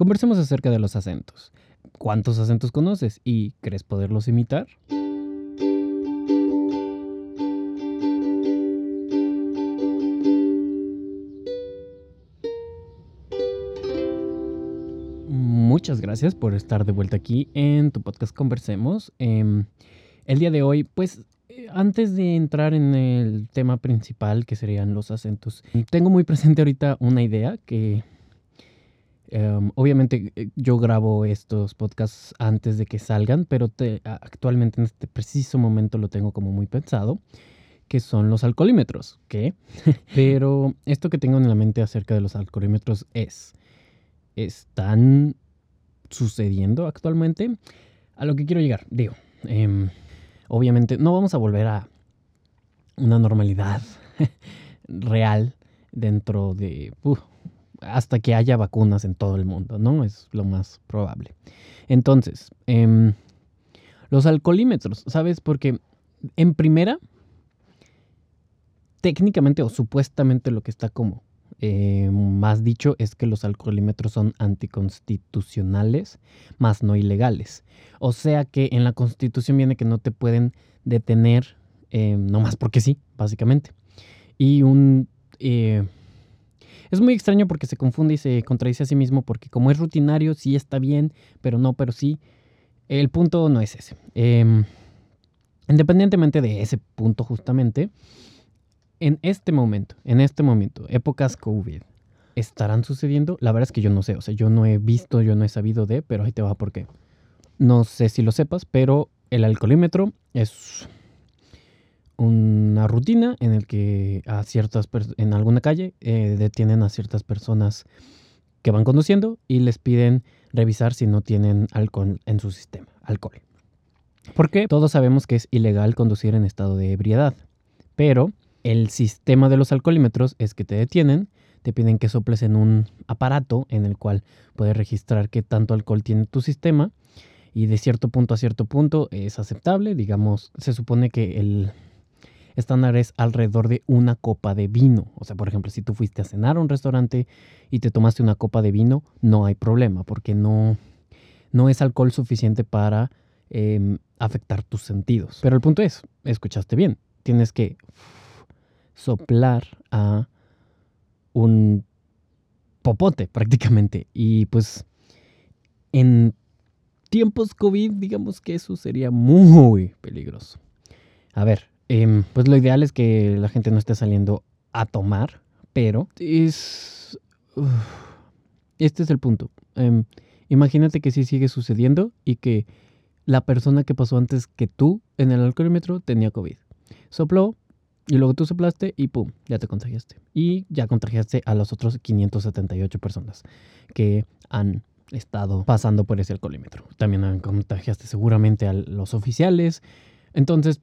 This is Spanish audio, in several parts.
conversemos acerca de los acentos. ¿Cuántos acentos conoces y crees poderlos imitar? Muchas gracias por estar de vuelta aquí en tu podcast Conversemos. Em, el día de hoy, pues antes de entrar en el tema principal, que serían los acentos, tengo muy presente ahorita una idea que em, obviamente eh, yo grabo estos podcasts antes de que salgan, pero actualmente en este preciso momento lo tengo como muy pensado, que son los alcoholímetros. ¿Qué? pero esto que tengo en la mente acerca de los alcoholímetros es, ¿están sucediendo actualmente? A lo que quiero llegar, digo, em, obviamente no vamos a volver a una normalidad real dentro de... hasta que haya vacunas en todo el mundo, ¿no? Es lo más probable. Entonces, em, los alcoholímetros, ¿sabes? Porque en primera, técnicamente o supuestamente lo que está como eh, más dicho es que los alcoholímetros son anticonstitucionales, más no ilegales. O sea que en la constitución viene que no te pueden detener, eh, no más porque sí, básicamente. Y un... Eh, es muy extraño porque se confunde y se contradice a sí mismo porque como es rutinario, sí está bien, pero no, pero sí. El punto no es ese. Em, independientemente de ese punto justamente, en este momento, en este momento, épocas COVID, ¿estarán sucediendo? La verdad es que yo no sé, o sea, yo no he visto, yo no he sabido de, pero ahí te va por qué. No sé si lo sepas, pero el alcoholímetro es una rutina en el que a ciertas en alguna calle eh, detienen a ciertas personas que van conduciendo y les piden revisar si no tienen alcohol en su sistema, alcohol. Porque todos sabemos que es ilegal conducir en estado de ebriedad, pero el sistema de los alcoholímetros es que te detienen, te piden que soples en un aparato en el cual puedes registrar qué tanto alcohol tiene tu sistema y de cierto punto a cierto punto es aceptable. Digamos, se supone que el estándar es alrededor de una copa de vino. O sea, por ejemplo, si tú fuiste a cenar a un restaurante y te tomaste una copa de vino, no hay problema porque no, no es alcohol suficiente para em, afectar tus sentidos. Pero el punto es, escuchaste bien, tienes que soplar a un popote prácticamente. Y pues en tiempos COVID, digamos que eso sería muy peligroso. A ver, em, pues lo ideal es que la gente no esté saliendo a tomar, pero es... este es el punto. Em, imagínate que sí sigue sucediendo y que la persona que pasó antes que tú en el alcoholímetro tenía COVID. Sopló, y luego tú soplaste y pum, ya te contagiaste. Y ya contagiaste a las otras 578 personas que han estado pasando por ese alcoholímetro. También contagiaste seguramente a los oficiales. Entonces,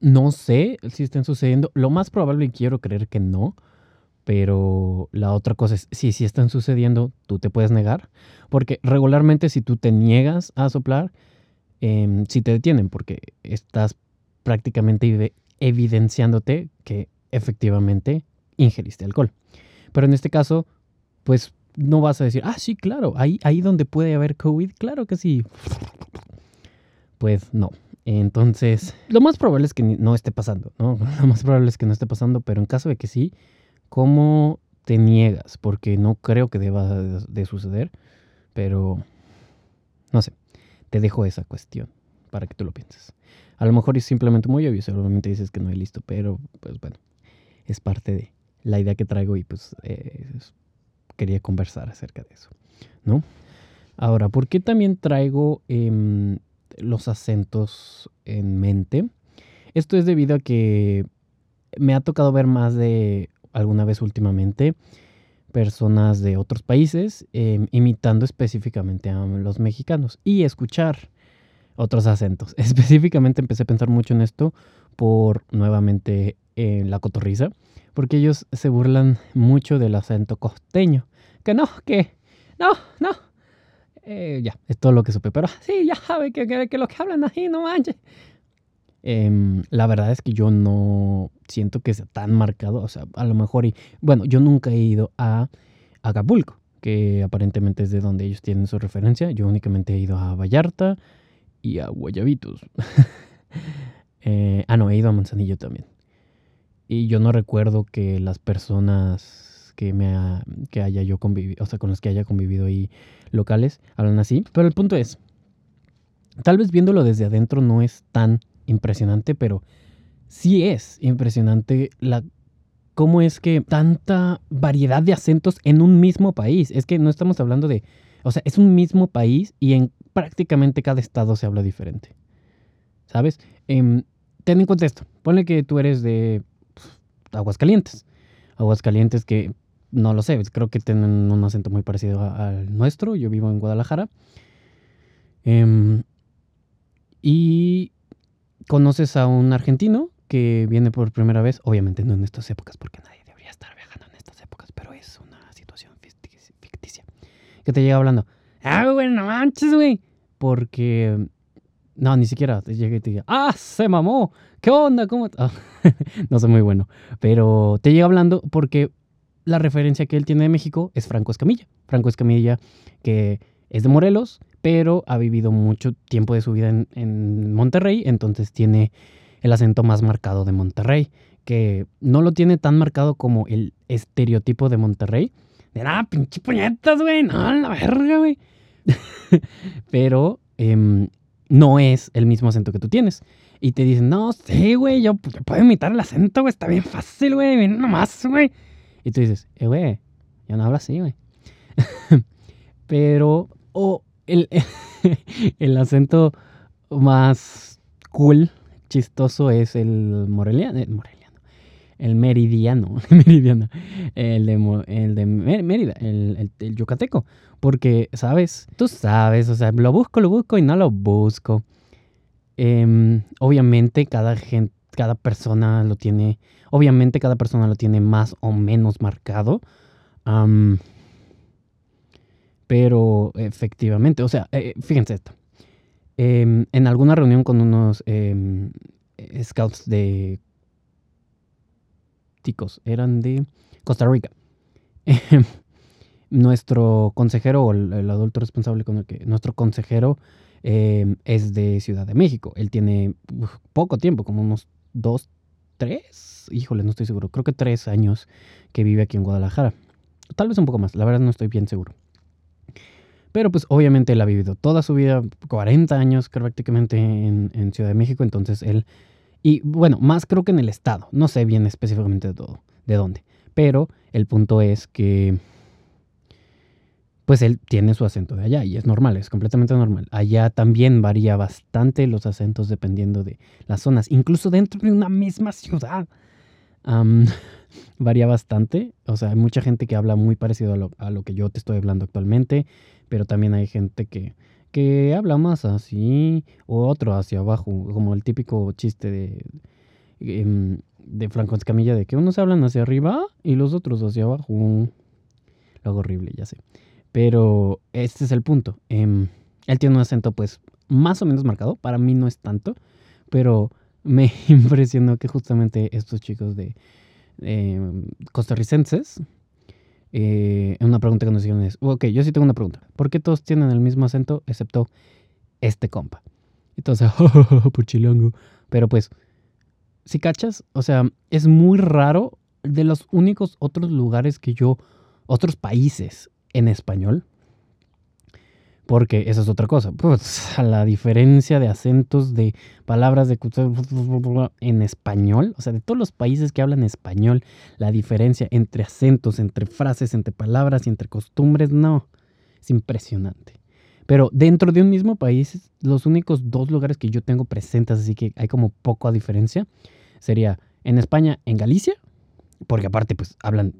no sé si estén sucediendo. Lo más probable, y quiero creer que no, pero la otra cosa es, si sí están sucediendo, tú te puedes negar. Porque regularmente si tú te niegas a soplar, eh, sí te detienen porque estás prácticamente evidenciándote que efectivamente ingeriste alcohol. Pero en este caso, pues no vas a decir, ah, sí, claro, ahí, ahí donde puede haber COVID, claro que sí. Pues no. Entonces, lo más probable es que no esté pasando, ¿no? Lo más probable es que no esté pasando, pero en caso de que sí, ¿cómo te niegas? Porque no creo que deba de suceder, pero no sé, te dejo esa cuestión para que tú lo pienses. A lo mejor es simplemente muy obvio, seguramente dices que no hay listo, pero pues bueno, es parte de la idea que traigo y pues eh, quería conversar acerca de eso, ¿no? Ahora, ¿por qué también traigo em, los acentos en mente? Esto es debido a que me ha tocado ver más de alguna vez últimamente personas de otros países em, imitando específicamente a los mexicanos y escuchar otros acentos. Específicamente empecé a pensar mucho en esto por nuevamente eh, la cotorriza, porque ellos se burlan mucho del acento costeño. Que no, que no, no. Eh, ya, es todo lo que supe. Pero sí, ya sabe que, que, lo que hablan así, no manches. Em, la verdad es que yo no siento que sea tan marcado. O sea, a lo mejor, y, bueno, yo nunca he ido a Acapulco, que aparentemente es de donde ellos tienen su referencia. Yo únicamente he ido a Vallarta y a Guayabitos. Eh, ah, no, he ido a Manzanillo también. Y yo no recuerdo que las personas que me que haya yo convivido, o sea, con las que haya convivido ahí locales, hablan así. Pero el punto es, tal vez viéndolo desde adentro no es tan impresionante, pero sí es impresionante la cómo es que tanta variedad de acentos en un mismo país. Es que no estamos hablando de, o sea, es un mismo país y en prácticamente cada estado se habla diferente. ¿Sabes? Em, ten en cuenta esto. Ponle que tú eres de pues, Aguascalientes. Aguascalientes que, no lo sé, creo que tienen un acento muy parecido al nuestro. Yo vivo en Guadalajara. Em, y conoces a un argentino que viene por primera vez, obviamente no en estas épocas, porque nadie debería estar viajando en estas épocas, pero es una situación ficticia. Que te llega hablando, ah, güey, no manches, güey. Porque, no, ni siquiera te llega y te diga, ah, se mamó, ¿qué onda? ¿Cómo? no soy muy bueno, pero te llega hablando porque la referencia que él tiene de México es Franco Escamilla. Franco Escamilla, que es de Morelos, pero ha vivido mucho tiempo de su vida en, en Monterrey, entonces tiene el acento más marcado de Monterrey, que no lo tiene tan marcado como el estereotipo de Monterrey. De nada, pinche puñetas, güey, no, la verga, güey. Pero em, no es el mismo acento que tú tienes. Y te dicen, no, sí, güey, yo, puedo imitar el acento, güey, está bien fácil, güey, bien nomás, güey. Y tú dices, eh, güey, yo no hablo así, güey. Pero, o el, el acento más cool chistoso es el moreliano, el moreliano, el meridiano, meridiano, el de, el de Mérida, el, el, yucateco, porque, ¿sabes? Tú sabes, o sea, lo busco, lo busco y no lo busco. Em, obviamente cada gente, cada persona lo tiene, obviamente cada persona lo tiene más o menos marcado. pero efectivamente, o sea, eh, fíjense esto. Em, en alguna reunión con unos em, scouts de ticos, eran de Costa Rica. nuestro consejero, o el, adulto responsable con el que, nuestro consejero em, es de Ciudad de México. Él tiene poco tiempo, como unos dos, tres, híjole, no estoy seguro, creo que tres años que vive aquí en Guadalajara. Tal vez un poco más, la verdad no estoy bien seguro. Pero pues obviamente él ha vivido toda su vida, 40 años prácticamente en, en, Ciudad de México, entonces él, y bueno, más creo que en el estado, no sé bien específicamente de todo, de dónde, pero el punto es que pues él tiene su acento de allá y es normal, es completamente normal. Allá también varía bastante los acentos dependiendo de las zonas, incluso dentro de una misma ciudad. varía bastante, o sea, hay mucha gente que habla muy parecido a lo, que yo te estoy hablando actualmente pero también hay gente que, que habla más así o otro hacia abajo, como el típico chiste de, em, de Franco Escamilla de que unos hablan hacia arriba y los otros hacia abajo. Lo horrible, ya sé. Pero este es el punto. Em, él tiene un acento pues más o menos marcado, para mí no es tanto, pero me impresionó que justamente estos chicos de em, costarricenses eh, una pregunta que nos hicieron es, ok, yo sí tengo una pregunta. ¿Por qué todos tienen el mismo acento excepto este compa? Entonces, puchilango. Pero pues, si cachas, o sea, es muy raro de los únicos otros lugares que yo, otros países en español, porque esa es otra cosa. Pues a la diferencia de acentos de palabras de en español, o sea, de todos los países que hablan español, la diferencia entre acentos, entre frases, entre palabras y entre costumbres, no, es impresionante. Pero dentro de un mismo país, los únicos dos lugares que yo tengo presentes, así que hay como poco diferencia, sería en España, en Galicia, porque aparte pues hablan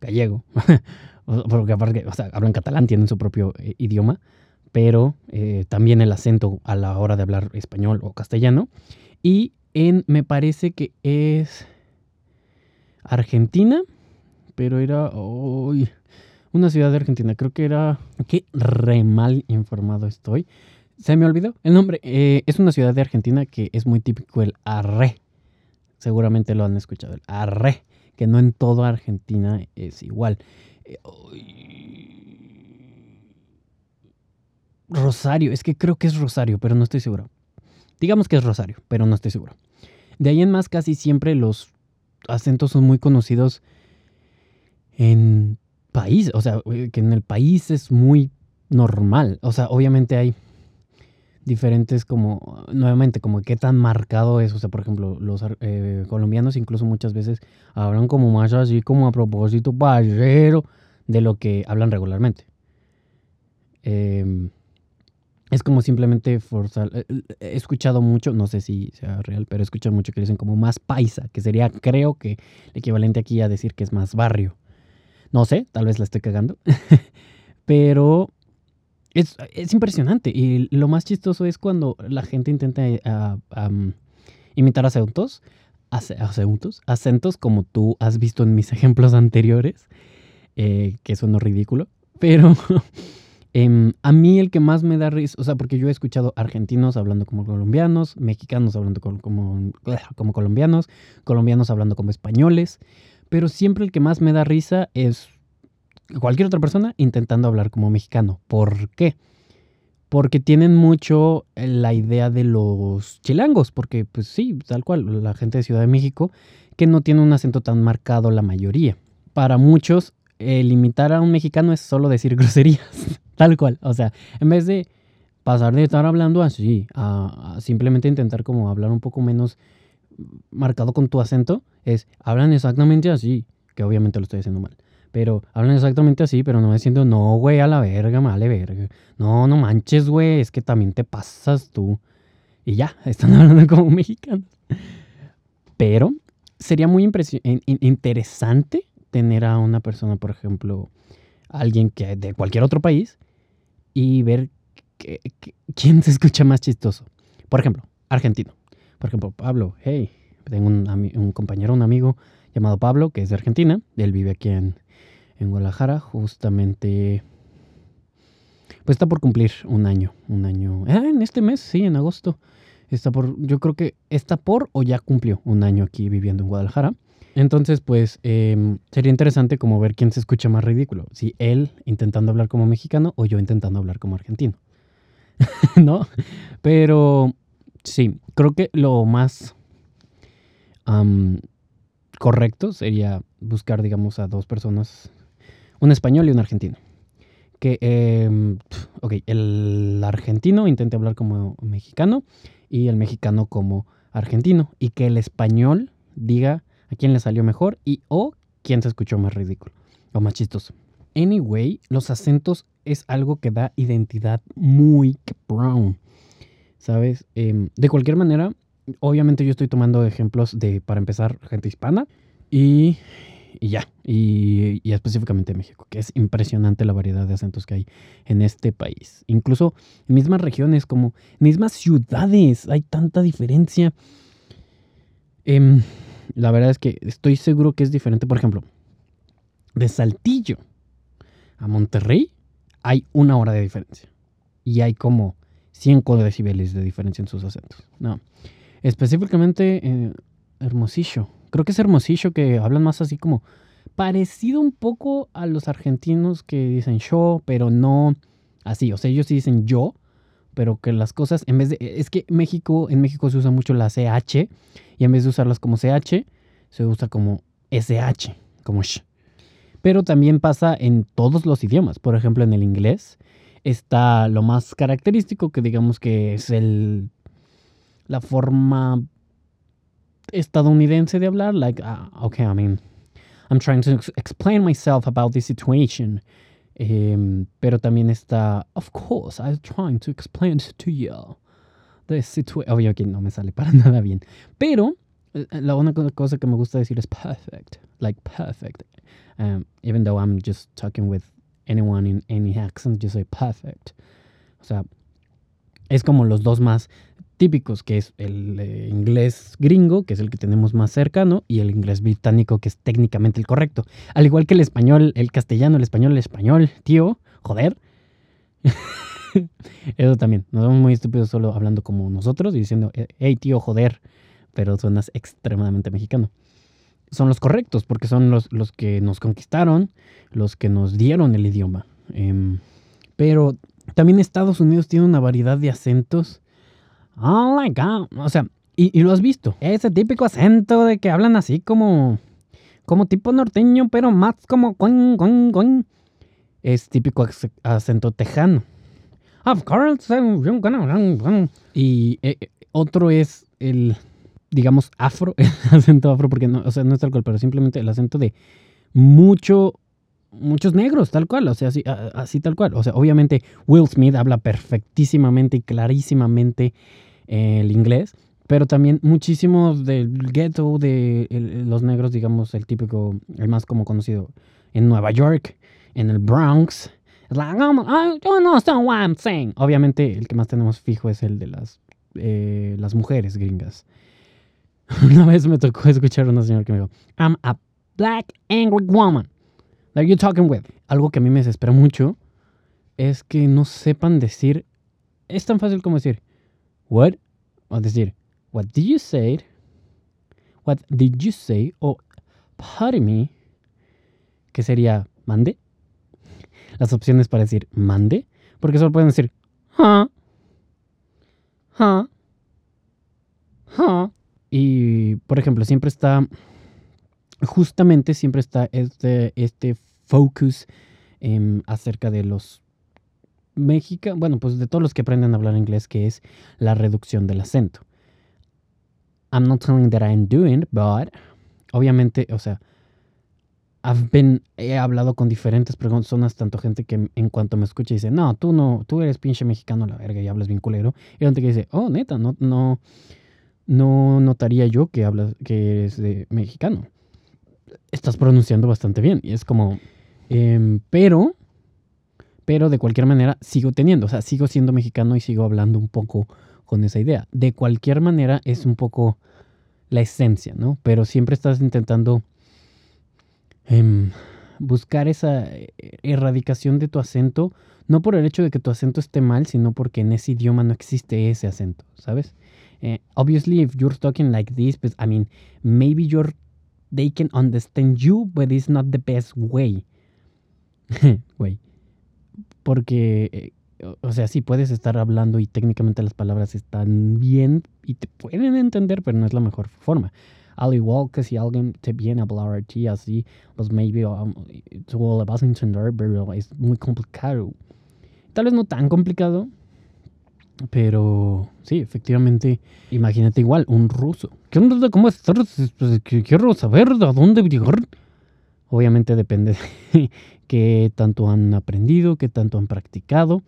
gallego, porque aparte, o sea, hablan catalán, tienen su propio eh, idioma pero eh, también el acento a la hora de hablar español o castellano. Y en, me parece que es Argentina, pero era una ciudad de Argentina. Creo que era, qué re mal informado estoy. Se me olvidó el nombre. Eh, es una ciudad de Argentina que es muy típico el arre. Seguramente lo han escuchado, el arre, que no en toda Argentina es igual. Rosario, es que creo que es Rosario, pero no estoy seguro. Digamos que es Rosario, pero no estoy seguro. De ahí en más casi siempre los acentos son muy conocidos en país, o sea, eh, que en el país es muy normal. O sea, obviamente hay diferentes como, nuevamente, como qué tan marcado es. O sea, por ejemplo, los eh, colombianos incluso muchas veces hablan como más así, como a propósito, parrero, de lo que hablan regularmente. Em, es como simplemente forzar. Eh, eh, he escuchado mucho, no sé si sea real, pero he escuchado mucho que dicen como más paisa, que sería, creo que, el equivalente aquí a decir que es más barrio. No sé, tal vez la estoy cagando. pero es, impresionante. Y lo más chistoso es cuando la gente intenta eh, imitar acentos, acentos, acentos como tú has visto en mis ejemplos anteriores, eh, que suena ridículo. Pero em, a mí el que más me da risa, o sea, porque yo he escuchado argentinos hablando como colombianos, mexicanos hablando como, como colombianos, colombianos hablando como españoles, pero siempre el que más me da risa es cualquier otra persona intentando hablar como mexicano. ¿Por qué? Porque tienen mucho eh, la idea de los chilangos, porque pues sí, tal cual, la gente de Ciudad de México, que no tiene un acento tan marcado la mayoría. Para muchos, el imitar a un mexicano es solo decir groserías, tal cual. O sea, en vez de pasar de estar hablando así a, a simplemente intentar como hablar un poco menos marcado con tu acento, es hablan exactamente así, que obviamente lo estoy haciendo mal pero hablan exactamente así, pero no me siento, no, güey, a la verga, vale verga. No, no manches, güey, es que también te pasas tú. Y ya, están hablando como mexicanos. Pero sería muy interesante tener a una persona, por ejemplo, alguien que de cualquier otro país y ver quién se escucha más chistoso. Por ejemplo, argentino. Por ejemplo, Pablo, hey, tengo un, un compañero, un amigo llamado Pablo, que es de Argentina. Él vive aquí en, en Guadalajara, justamente, pues está por cumplir un año, un año, ah, en este mes, sí, en agosto, está por, yo creo que está por o ya cumplió un año aquí viviendo en Guadalajara. Entonces, pues em, sería interesante como ver quién se escucha más ridículo, si él intentando hablar como mexicano o yo intentando hablar como argentino. ¿No? Pero sí, creo que lo más correcto sería buscar, digamos, a dos personas un español y un argentino. Que, em, ok, el argentino intente hablar como mexicano y el mexicano como argentino. Y que el español diga a quién le salió mejor y o quién se escuchó más ridículo o más chistoso. Anyway, los acentos es algo que da identidad muy brown. ¿Sabes? Em, de cualquier manera, obviamente yo estoy tomando ejemplos de, para empezar, gente hispana. Y y ya. Y, específicamente México, que es impresionante la variedad de acentos que hay en este país. Incluso en mismas regiones, como mismas ciudades, hay tanta diferencia. Em, la verdad es que estoy seguro que es diferente. Por ejemplo, de Saltillo a Monterrey hay una hora de diferencia. Y hay como 100 decibeles de diferencia en sus acentos. No. Específicamente eh, Hermosillo creo que es Hermosillo que hablan más así como parecido un poco a los argentinos que dicen yo, pero no así. O sea, ellos sí dicen yo, pero que las cosas, en vez de. Es que México, en México se usa mucho la CH, y en vez de usarlas como CH, se usa como SH, como sh. Pero también pasa en todos los idiomas. Por ejemplo, en el inglés está lo más característico, que digamos que es el. La forma estadounidense de hablar, like, uh, okay, I mean, I'm trying to explain myself about this situation. Um, pero también está, of course, I'm trying to explain to you the situation. Obvio que no me sale para nada bien. Pero eh, la única cosa que me gusta decir es perfect, like perfect. Um, even though I'm just talking with anyone in any accent, just say perfect. O sea, es como los dos más típicos, que es el eh, inglés gringo, que es el que tenemos más cercano, y el inglés británico, que es técnicamente el correcto. Al igual que el español, el castellano, el español, el español, tío, joder. Eso también, nos vemos muy estúpidos solo hablando como nosotros y diciendo, eh, hey tío, joder, pero suenas extremadamente mexicano. Son los correctos, porque son los, los que nos conquistaron, los que nos dieron el idioma. Em, pero También Estados Unidos tiene una variedad de acentos. Oh my god. O sea, y, lo has visto. Ese típico acento de que hablan así como. Como tipo norteño, pero más como. Es típico acento tejano. Of course. Y eh, eh, otro es el. Digamos, afro. El acento afro, porque no, o sea, no es tal cual, pero simplemente el acento de mucho muchos negros, tal cual, o sea, así, así tal cual. O sea, obviamente Will Smith habla perfectísimamente y clarísimamente el inglés, pero también muchísimos del ghetto de los negros, digamos, el típico, el más como conocido en Nueva York, en el Bronx. I'm saying. Obviamente, el que más tenemos fijo es el de las, eh, las mujeres gringas. Una vez me tocó escuchar a una señora que me dijo, I'm a black angry woman that you talking with. Algo que a mí me desespera mucho es que no sepan decir. Es tan fácil como decir, what? O decir, what did you say? What did you say? O pardon me, que sería mande. Las opciones para decir mande, porque solo pueden decir, huh, huh, huh. Y, por ejemplo, siempre está justamente siempre está este, este focus em, acerca de los mexicanos, bueno, pues de todos los que aprenden a hablar inglés, que es la reducción del acento. I'm not telling that I'm doing, but obviamente, o sea, I've been, he hablado con diferentes personas, tanto gente que en cuanto me escucha dice, no, tú no, tú eres pinche mexicano la verga y hablas bien culero. Y gente que dice, oh, neta, no, no, no notaría yo que hablas, que eres de mexicano estás pronunciando bastante bien. Y es como, em, pero, pero de cualquier manera sigo teniendo, o sea, sigo siendo mexicano y sigo hablando un poco con esa idea. De cualquier manera es un poco la esencia, ¿no? Pero siempre estás intentando em, buscar esa eh, erradicación de tu acento, no por el hecho de que tu acento esté mal, sino porque en ese idioma no existe ese acento, ¿sabes? Eh, obviously, if you're talking like this, but I mean, maybe you're they can understand you, but it's not the best way. Güey. Porque, eh, o sea, sí puedes estar hablando y técnicamente las palabras están bien y te pueden entender, pero no es la mejor forma. Al igual que si alguien te viene a hablar a ti así, pues maybe um, tú lo vas a entender, pero es muy complicado. Tal vez no tan complicado, pero sí, efectivamente, imagínate igual, un ruso. ¿Qué onda? ¿Cómo estás? Pues, quiero saber a dónde llegar. Obviamente depende de qué tanto han aprendido, qué tanto han practicado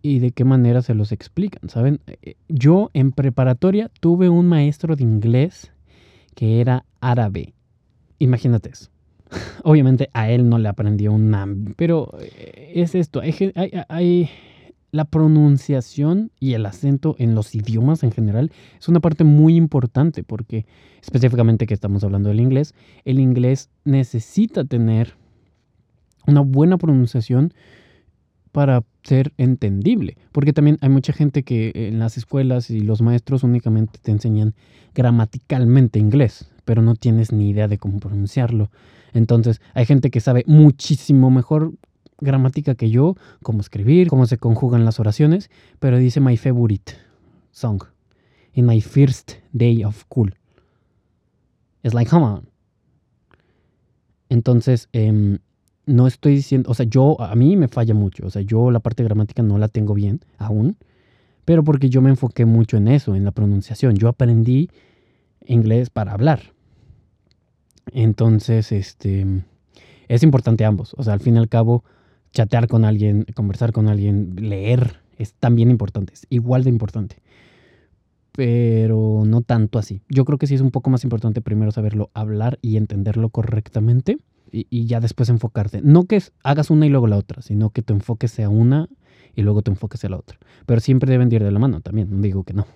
y de qué manera se los explican, ¿saben? Eh, yo en preparatoria tuve un maestro de inglés que era árabe. Imagínate eso. Obviamente a él no le aprendió un pero eh, es esto, hay la pronunciación y el acento en los idiomas en general es una parte muy importante porque específicamente que estamos hablando del inglés, el inglés necesita tener una buena pronunciación para ser entendible, porque también hay mucha gente que en las escuelas y los maestros únicamente te enseñan gramaticalmente inglés, pero no tienes ni idea de cómo pronunciarlo. Entonces, hay gente que sabe muchísimo mejor gramática que yo, cómo escribir, cómo se conjugan las oraciones, pero dice my favorite song in my first day of school. Es like, come on. Entonces, em, no estoy diciendo, o sea, yo, a mí me falla mucho, o sea, yo la parte gramática no la tengo bien aún, pero porque yo me enfoqué mucho en eso, en la pronunciación. Yo aprendí inglés para hablar. Entonces, este, es importante ambos, o sea, al fin y al cabo, chatear con alguien, conversar con alguien, leer, es también importante, es igual de importante. Pero no tanto así. Yo creo que sí es un poco más importante primero saberlo hablar y entenderlo correctamente y, ya después enfocarte. No que hagas una y luego la otra, sino que tu enfoque sea una y luego tu enfoque sea la otra. Pero siempre deben ir de la mano también, no digo que no.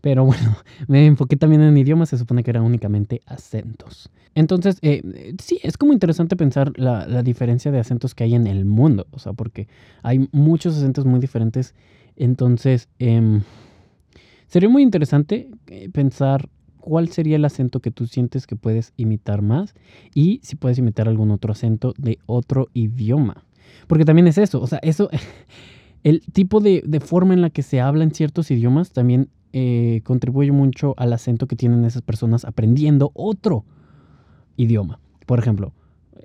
Pero bueno, me enfoqué también en idiomas, se supone que eran únicamente acentos. Entonces, eh, sí, es como interesante pensar la, diferencia de acentos que hay en el mundo, o sea, porque hay muchos acentos muy diferentes. Entonces, em, sería muy interesante eh, pensar cuál sería el acento que tú sientes que puedes imitar más y si puedes imitar algún otro acento de otro idioma. Porque también es eso, o sea, eso El tipo de, forma en la que se habla en ciertos idiomas también eh, contribuye mucho al acento que tienen esas personas aprendiendo otro idioma. Por ejemplo,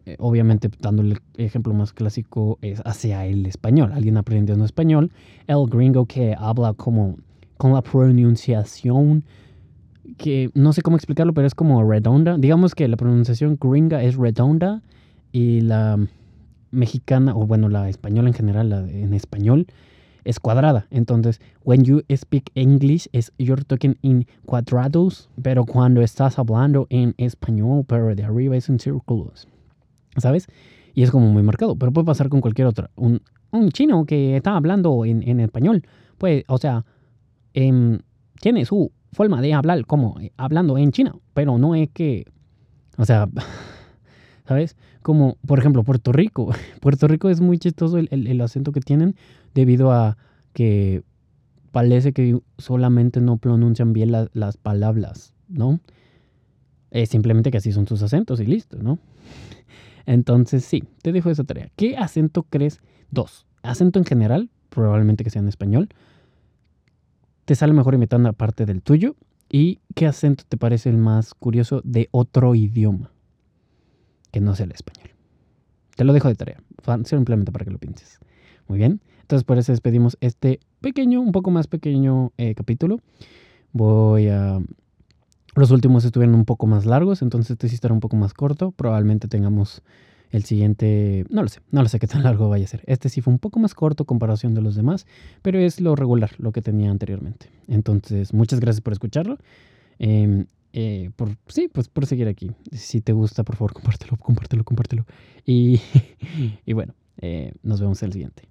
eh, obviamente dándole el ejemplo más clásico es hacia el español. Alguien aprendiendo español, el gringo que habla como con la pronunciación que no sé cómo explicarlo, pero es como redonda. Digamos que la pronunciación gringa es redonda y la mexicana, o bueno, la española en general, la en español, es cuadrada. Entonces, when you speak English, es you're talking in cuadrados, pero cuando estás hablando en español, pero de arriba es en círculos. ¿Sabes? Y es como muy marcado, pero puede pasar con cualquier otra. Un, un chino que está hablando en, en español, pues, o sea, eh, tiene su forma de hablar como eh, hablando en China, pero no es que, o sea, ¿sabes? Como, por ejemplo, Puerto Rico. Puerto Rico es muy chistoso el, acento que tienen debido a que parece que solamente no pronuncian bien las palabras, ¿no? Es simplemente que así son sus acentos y listo, ¿no? Entonces, sí, te dejo esa tarea. ¿Qué acento crees? Dos. Acento en general, probablemente que sea en español te sale mejor imitando aparte del tuyo? ¿Y qué acento te parece el más curioso de otro idioma que no sea el español? Te lo dejo de tarea, simplemente para que lo pienses. Muy bien, entonces por eso despedimos este pequeño, un poco más pequeño eh, capítulo. Voy a... Los últimos estuvieron un poco más largos, entonces este sí estará un poco más corto. Probablemente tengamos el siguiente, no lo sé, no lo sé qué tan largo vaya a ser. Este sí fue un poco más corto comparación de los demás, pero es lo regular, lo que tenía anteriormente. Entonces, muchas gracias por escucharlo. Em, eh, por, sí, pues por seguir aquí. Si te gusta, por favor, compártelo, compártelo, compártelo. Y, y bueno, eh, nos vemos en el siguiente.